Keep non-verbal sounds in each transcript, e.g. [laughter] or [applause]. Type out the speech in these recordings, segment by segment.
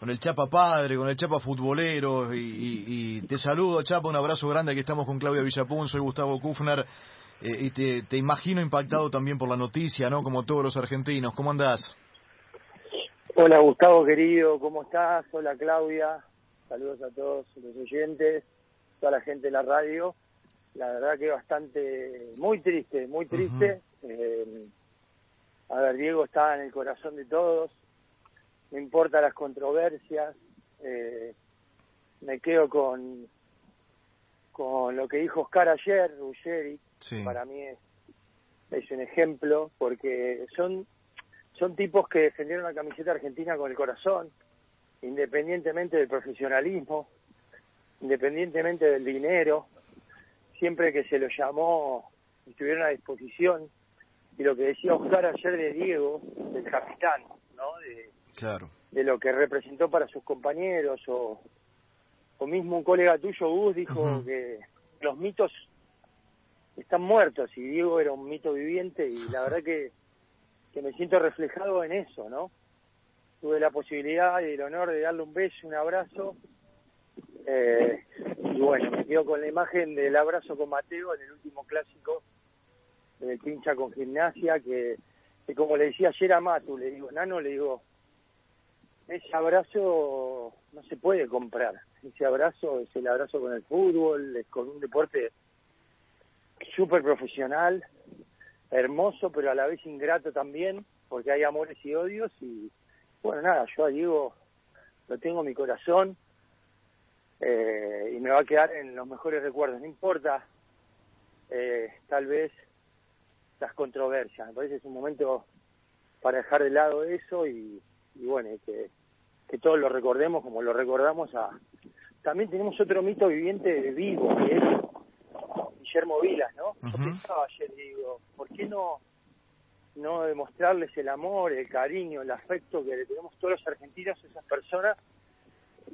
con el Chapa padre, con el Chapa futbolero, y, te saludo, Chapa, un abrazo grande, aquí estamos con Claudia Villapun, soy Gustavo Kufner, eh, y te, te, imagino impactado también por la noticia, ¿no? Como todos los argentinos, ¿cómo andás? Hola Gustavo querido, ¿cómo estás? Hola Claudia, saludos a todos los oyentes, toda la gente de la radio, la verdad que bastante, muy triste, muy triste, eh, a ver, Diego está en el corazón de todos, no importa las controversias, eh, me quedo con con lo que dijo Oscar ayer, Ruggeri, para mí es, es un ejemplo, porque son, son tipos que defendieron la camiseta argentina con el corazón, independientemente del profesionalismo, independientemente del dinero, siempre que se lo llamó estuvieron a disposición. Y lo que decía Oscar ayer de Diego, del capitán, ¿no? De, Claro. de lo que representó para sus compañeros o, o mismo un colega tuyo, Gus, dijo que los mitos están muertos y Diego era un mito viviente y la verdad que, que me siento reflejado en eso, ¿no? Tuve la posibilidad y el honor de darle un beso, un abrazo eh, y bueno, me quedo con la imagen del abrazo con Mateo en el último clásico del pincha con gimnasia que, que como le decía ayer a Matu, le digo, Nano, le digo, ese abrazo no se puede comprar. Ese abrazo es el abrazo con el fútbol, es con un deporte súper profesional, hermoso, pero a la vez ingrato también, porque hay amores y odios. Y bueno, nada, yo a Diego lo tengo en mi corazón eh, y me va a quedar en los mejores recuerdos. No importa, eh, tal vez, las controversias. Me parece que es un momento para dejar de lado eso y, y bueno, que que todos lo recordemos como lo recordamos a... También tenemos otro mito viviente vivo, que es Guillermo Vilas, ¿no? Yo pensaba ayer, digo, ¿por qué no, no demostrarles el amor, el cariño, el afecto que le tenemos todos los argentinos a esas personas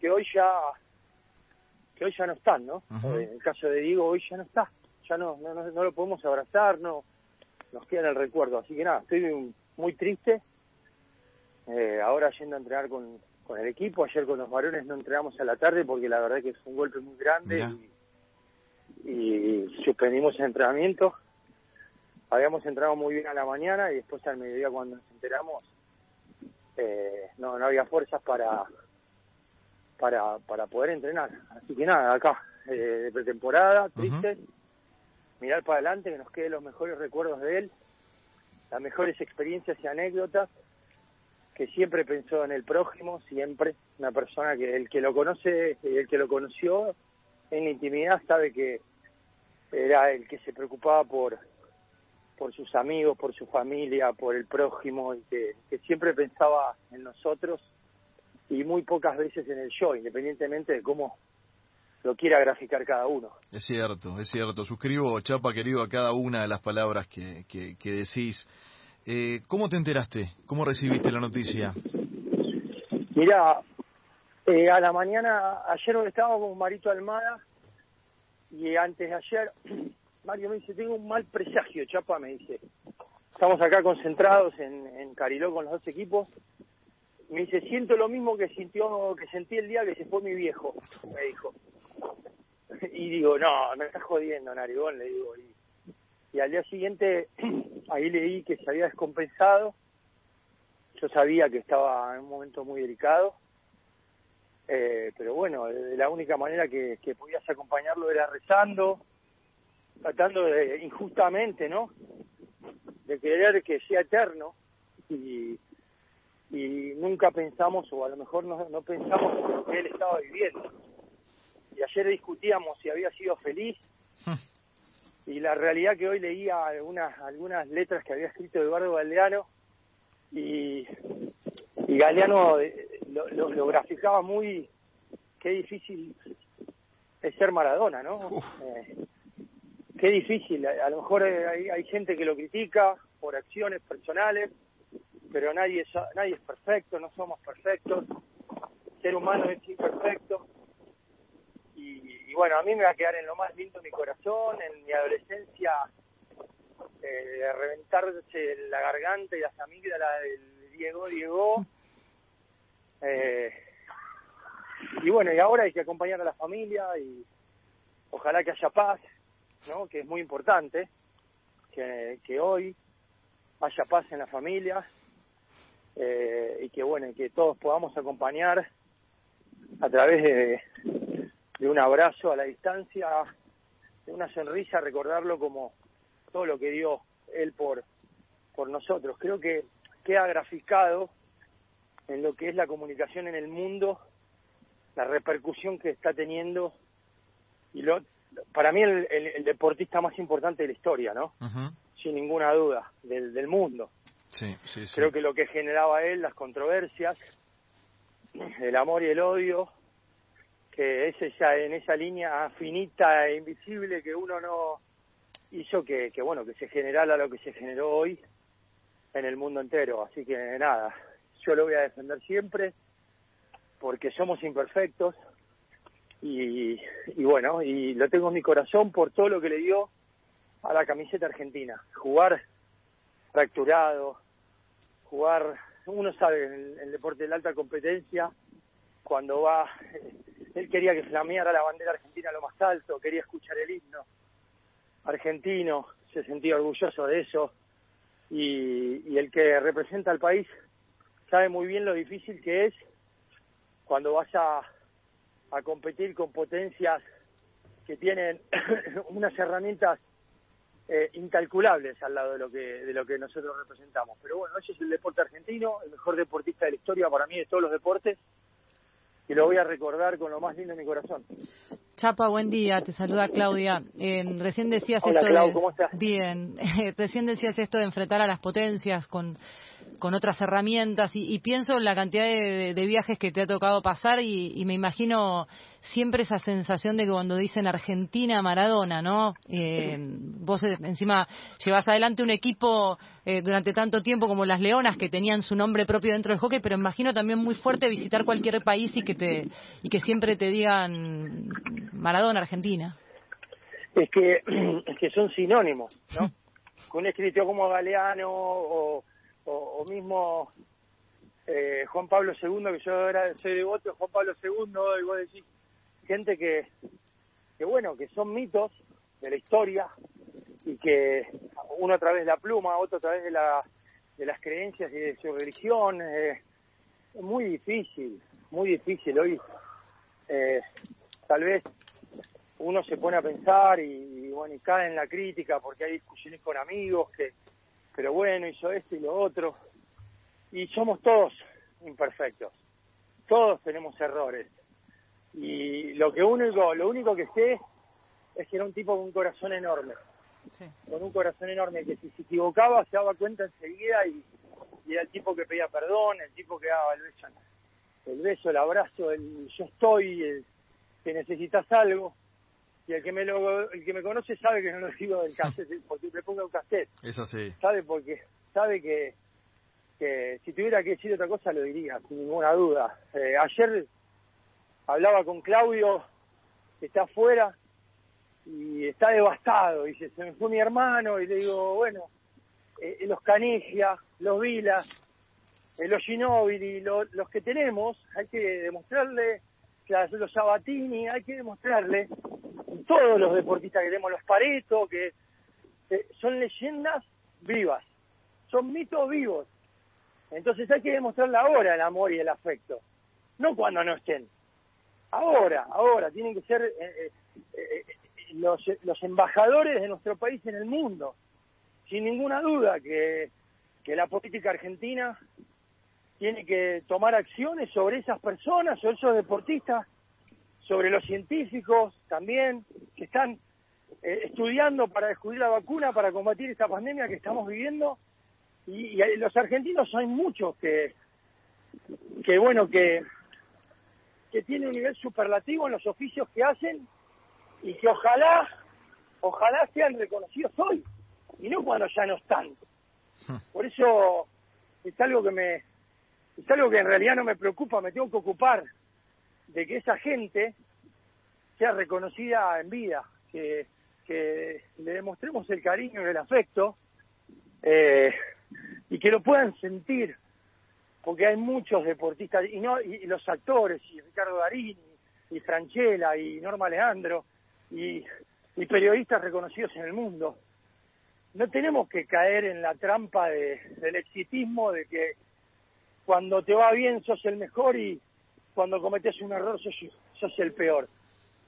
que hoy ya que hoy ya no están, ¿no? En el caso de Diego, hoy ya no está, ya no, no, no, lo podemos abrazar, no nos queda en el recuerdo. Así que nada, estoy muy triste. Eh, ahora yendo a entrenar con, con el equipo. Ayer con los varones no entrenamos a la tarde porque la verdad que fue un golpe muy grande y, suspendimos el entrenamiento. Habíamos entrado muy bien a la mañana y después al mediodía cuando nos enteramos eh, no, no había fuerzas para, para, para poder entrenar. Así que nada, acá, eh, de pretemporada, triste, mirar para adelante, que nos queden los mejores recuerdos de él, las mejores experiencias y anécdotas que siempre pensó en el prójimo, siempre, una persona que el que lo conoce, el que lo conoció en la intimidad sabe que era el que se preocupaba por por sus amigos, por su familia, por el prójimo y que, siempre pensaba en nosotros y muy pocas veces en el yo, independientemente de cómo lo quiera graficar cada uno. Es cierto, es cierto. Suscribo, Chapa, querido, a cada una de las palabras que, que, que decís. Eh, ¿Cómo te enteraste? ¿Cómo recibiste la noticia? Mira, eh, a la mañana, ayer estaba con Marito Almada y antes de ayer, [clears throat] Mario me dice, tengo un mal presagio, Chapa, me dice. Estamos acá concentrados en, en Cariló con los dos equipos. Me dice, siento lo mismo que sintió que sentí el día que se fue mi viejo, me dijo. [laughs] Y digo, no, me estás jodiendo, Narigón, le digo. Y y al día siguiente [clears throat] ahí leí que se había descompensado. Yo sabía que estaba en un momento muy delicado, eh, pero bueno, la única manera que, que podías acompañarlo era rezando, tratando de, injustamente, ¿no? De querer que sea eterno y, y nunca pensamos, o a lo mejor no, no pensamos que él estaba viviendo. Y ayer discutíamos si había sido feliz y la realidad que hoy leía algunas algunas letras que había escrito Eduardo Galeano y, y Galeano eh, lo, lo, graficaba muy qué difícil es ser Maradona, ¿no? Eh, qué difícil, a, lo mejor hay, hay, gente que lo critica por acciones personales, pero nadie nadie es perfecto, no somos perfectos, el ser humano es imperfecto y bueno, a mí me va a quedar en lo más lindo mi corazón, en mi adolescencia, eh, reventarse la garganta y las amígdalas del Diego Diego. Eh, y bueno, y ahora hay que acompañar a la familia y ojalá que haya paz, ¿no? Que es muy importante, que, hoy haya paz en la familia eh, y que bueno, que todos podamos acompañar a través de, de un abrazo a la distancia, de una sonrisa, recordarlo como todo lo que dio él por, por nosotros. Creo que queda graficado en lo que es la comunicación en el mundo, la repercusión que está teniendo y lo, para mí el, el, deportista más importante de la historia, ¿no? Sin ninguna duda, del, del mundo. Sí, sí, sí. Creo que lo que generaba él, las controversias, el amor y el odio, que es en esa línea finita e invisible que uno no hizo que, que, bueno, que se generara lo que se generó hoy en el mundo entero. Así que nada, yo lo voy a defender siempre porque somos imperfectos y, y bueno, y lo tengo en mi corazón por todo lo que le dio a la camiseta argentina. Jugar fracturado, jugar, uno sabe, en el, deporte de la alta competencia, cuando va, él quería que flameara la bandera argentina a lo más alto, quería escuchar el himno argentino, se sentía orgulloso de eso, y, y el que representa al país sabe muy bien lo difícil que es cuando vas a, a competir con potencias que tienen [clears throat] unas herramientas eh, incalculables al lado de lo que de lo que nosotros representamos. Pero bueno, ese es el deporte argentino, el mejor deportista de la historia para mí de todos los deportes y lo voy a recordar con lo más lindo de mi corazón. Chapa, buen día. Te saluda Claudia. Eh, recién decías Hola, esto Clau, de... ¿cómo estás? Bien. [laughs] recién decías esto de enfrentar a las potencias con, con otras herramientas y, y pienso en la cantidad de, de, viajes que te ha tocado pasar y, y, me imagino siempre esa sensación de que cuando dicen Argentina, Maradona, ¿no? Eh, vos eh, encima llevas adelante un equipo eh, durante tanto tiempo como las Leonas que tenían su nombre propio dentro del hockey, pero imagino también muy fuerte visitar cualquier país y que te y que siempre te digan Maradona, Argentina. Es que, [clears throat] es que son sinónimos, ¿no? Con un escritor como Galeano o, o, mismo eh, Juan Pablo II, que yo era, soy devoto de Juan Pablo II, y vos decís, gente que, que bueno, que son mitos de la historia y que uno a través de la pluma, otro a través de, la, de las creencias y de su religión, eh, es muy difícil, muy difícil hoy. Eh, tal vez uno se pone a pensar y, bueno y cae en la crítica porque hay discusiones con amigos que pero bueno hizo esto y lo otro. Y somos todos imperfectos. Todos tenemos errores. Y lo que único lo único que sé es que era un tipo con un corazón enorme. Sí. con un corazón enorme que si se equivocaba se daba cuenta enseguida y, y era el tipo que pedía perdón el tipo que daba el beso el beso el abrazo el yo estoy el que necesitas algo y el que me lo, el que me conoce sabe que no lo digo del cassette [laughs] porque le pongo un cassette. Es así. Sabe porque sabe que que si tuviera que decir otra cosa lo diría sin ninguna duda eh, ayer hablaba con Claudio que está afuera y está devastado dice se me fue mi hermano y le digo bueno eh, los Canigia los Vilas eh, los Ginóbili lo, los que tenemos hay que demostrarle los Sabatini, hay que demostrarle, todos los deportistas que tenemos, los Pareto, que eh, son leyendas vivas, son mitos vivos. Entonces hay que demostrarle ahora el amor y el afecto, no cuando no estén. Ahora, ahora, tienen que ser eh, eh, los, los embajadores de nuestro país en el mundo. Sin ninguna duda que, que la política argentina tiene que tomar acciones sobre esas personas, sobre esos deportistas, sobre los científicos también, que están eh, estudiando para descubrir la vacuna para combatir esta pandemia que estamos viviendo. Y, y los argentinos hay muchos que, que bueno, que, que tienen un nivel superlativo en los oficios que hacen y que ojalá, ojalá sean reconocidos hoy y no cuando ya no están. Por eso es algo que me, es algo que en realidad no me preocupa, me tengo que ocupar de que esa gente sea reconocida en vida, que, que le demostremos el cariño y el afecto eh, y que lo puedan sentir, porque hay muchos deportistas y no y, los actores y Ricardo Darini y Franchella y Norma Leandro y, y periodistas reconocidos en el mundo. No tenemos que caer en la trampa de, del exitismo de que cuando te va bien sos el mejor y cuando cometes un error sos, sos el peor.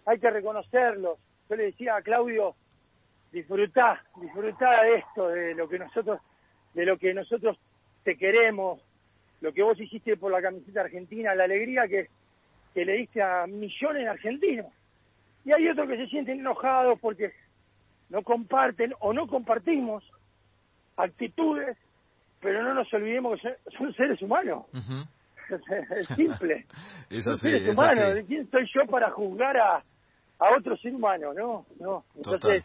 Hay que reconocerlo. Yo le decía a Claudio, disfrutá, disfrutá de esto, de lo que nosotros, de lo que nosotros te queremos, lo que vos hiciste por la camiseta argentina, la alegría que, que le diste a millones de argentinos. Y hay otros que se sienten enojados porque no comparten o no compartimos actitudes, pero no nos olvidemos que son seres humanos. [laughs] es simple. [laughs] es así, son seres es humanos. así. ¿De quién soy yo para juzgar a, a otro ser humano? No, no. Entonces, Total.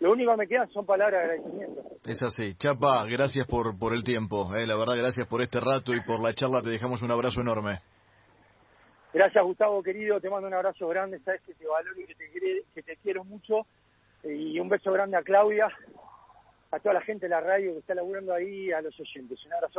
lo único que me quedan son palabras de agradecimiento. Es así. Chapa, gracias por, por el tiempo. eh, la verdad, gracias por este rato y por la charla. Te dejamos un abrazo enorme. Gracias, Gustavo, querido. Te mando un abrazo grande. Sabes que te valoro y que te, quiere- que te quiero mucho. Y un beso grande a Claudia, a toda la gente de la radio que está laburando ahí, a los oyentes. Un abrazo.